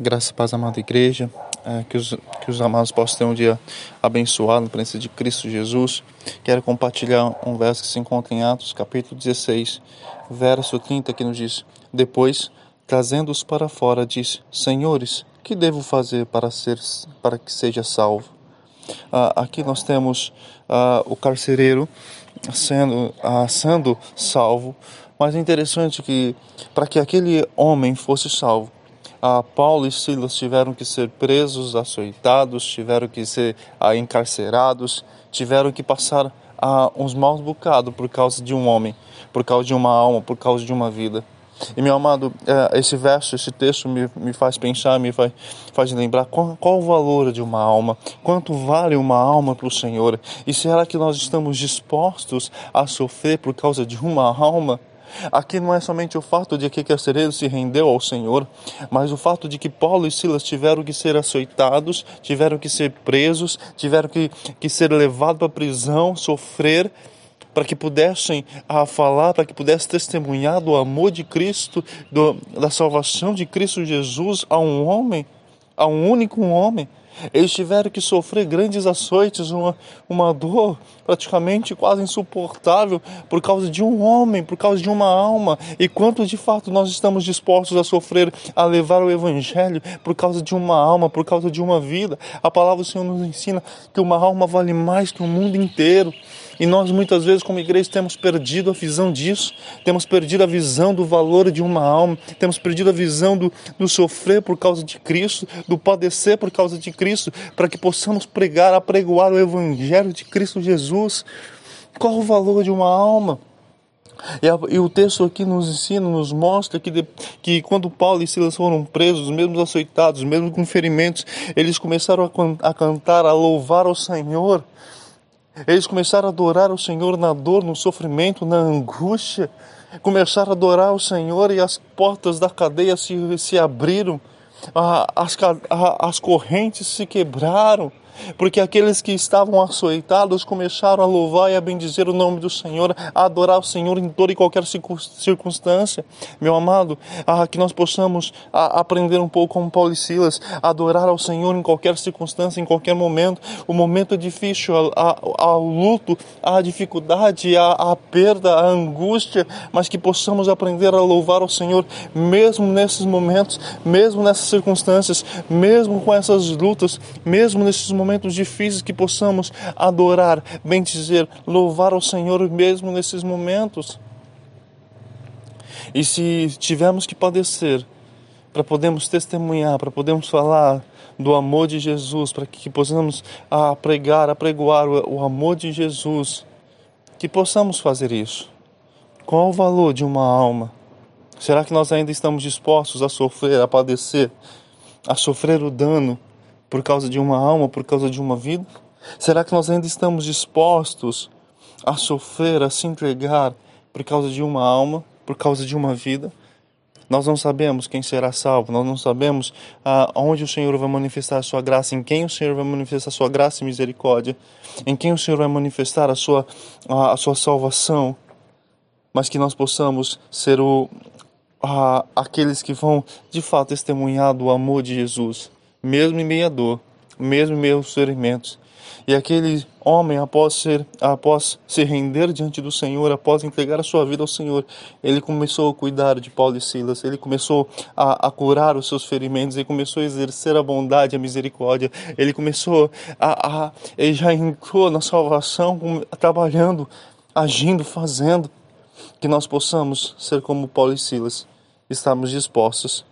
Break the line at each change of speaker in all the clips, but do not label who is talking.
Graça e paz, amada igreja. É, que, os, que os amados possam ter um dia abençoado na presença de Cristo Jesus. Quero compartilhar um verso que se encontra em Atos, capítulo 16, verso 30, que nos diz: Depois, trazendo-os para fora, disse: Senhores, que devo fazer para, ser, para que seja salvo? Ah, aqui nós temos ah, o carcereiro sendo, ah, sendo salvo, mas é interessante que para que aquele homem fosse salvo, ah, Paulo e Silas tiveram que ser presos, açoitados, tiveram que ser ah, encarcerados, tiveram que passar ah, uns maus bocados por causa de um homem, por causa de uma alma, por causa de uma vida. E meu amado, é, esse verso, esse texto me, me faz pensar, me faz, faz lembrar qual, qual o valor de uma alma, quanto vale uma alma para o Senhor. E será que nós estamos dispostos a sofrer por causa de uma alma? Aqui não é somente o fato de que Carcereiro se rendeu ao Senhor, mas o fato de que Paulo e Silas tiveram que ser açoitados, tiveram que ser presos, tiveram que, que ser levados para a prisão, sofrer, para que pudessem a falar, para que pudessem testemunhar do amor de Cristo, do, da salvação de Cristo Jesus a um homem, a um único homem. Eles tiveram que sofrer grandes açoites, uma, uma dor praticamente quase insuportável por causa de um homem, por causa de uma alma. E quanto de fato nós estamos dispostos a sofrer, a levar o Evangelho por causa de uma alma, por causa de uma vida? A palavra do Senhor nos ensina que uma alma vale mais que o mundo inteiro. E nós muitas vezes, como igreja, temos perdido a visão disso, temos perdido a visão do valor de uma alma, temos perdido a visão do, do sofrer por causa de Cristo, do padecer por causa de Cristo, para que possamos pregar, apregoar o Evangelho de Cristo Jesus. Qual o valor de uma alma? E, e, o texto aqui nos ensina, nos mostra que, de, que quando Paulo e Silas foram presos, mesmo açoitados, mesmo com ferimentos, eles começaram a, a cantar, a louvar ao Senhor. Eles começaram a adorar o Senhor na dor, no sofrimento, na angústia. Começaram a adorar o Senhor e as portas da cadeia se, se abriram, as, as correntes se quebraram porque aqueles que estavam açoitados começaram a louvar e a bendizer o nome do Senhor, a adorar o Senhor em toda e qualquer circunstância. Meu amado, ah, que nós possamos aprender um pouco como Paulo e Silas, adorar ao Senhor em qualquer circunstância, em qualquer momento. O momento é difícil, o luto, a dificuldade, a perda, a angústia, mas que possamos aprender a louvar ao Senhor mesmo nesses momentos, mesmo nessas circunstâncias, mesmo com essas lutas, mesmo nesses momentos difíceis que possamos adorar, bem dizer, louvar ao Senhor mesmo nesses momentos. E se tivermos que padecer, para podermos testemunhar, para podermos falar do amor de Jesus, para que possamos a pregar, apregoar o amor de Jesus, que possamos fazer isso. Qual o valor de uma alma? Será que nós ainda estamos dispostos a sofrer, a padecer, a sofrer o dano por causa de uma alma, por causa de uma vida? Será que nós ainda estamos dispostos a sofrer, a se entregar por causa de uma alma, por causa de uma vida? Nós não sabemos quem será salvo, nós não sabemos aonde o Senhor vai manifestar a sua graça, em quem o Senhor vai manifestar a sua graça e misericórdia, em quem o Senhor vai manifestar a sua, a, a sua salvação, mas que nós possamos ser o, a, aqueles que vão de fato testemunhar do amor de Jesus mesmo em meio à dor, mesmo em meio aos ferimentos. E aquele homem, após, ser, após se render diante do Senhor, após entregar a sua vida ao Senhor, ele começou a cuidar de Paulo e Silas, ele começou a, a curar os seus ferimentos, ele começou a exercer a bondade, a misericórdia, ele começou a. a ele já entrou na salvação, trabalhando, agindo, fazendo. Que nós possamos ser como Paulo e Silas, estarmos dispostos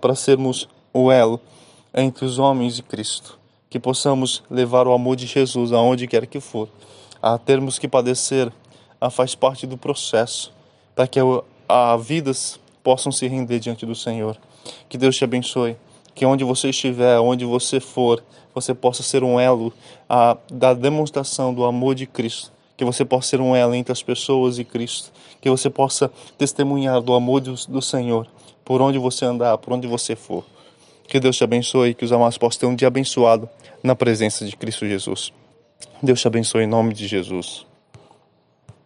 para sermos o elo entre os homens de Cristo, que possamos levar o amor de Jesus aonde quer que for, a termos que padecer, a faz parte do processo, para que a vidas possam se render diante do Senhor. Que Deus te abençoe, que onde você estiver, onde você for, você possa ser um elo a, da demonstração do amor de Cristo. Que você possa ser um elo entre as pessoas e Cristo. Que você possa testemunhar do amor do, Senhor por onde você andar, por onde você for. Que Deus te abençoe e que os amados possam ter um dia abençoado na presença de Cristo Jesus. Deus te abençoe em nome de Jesus.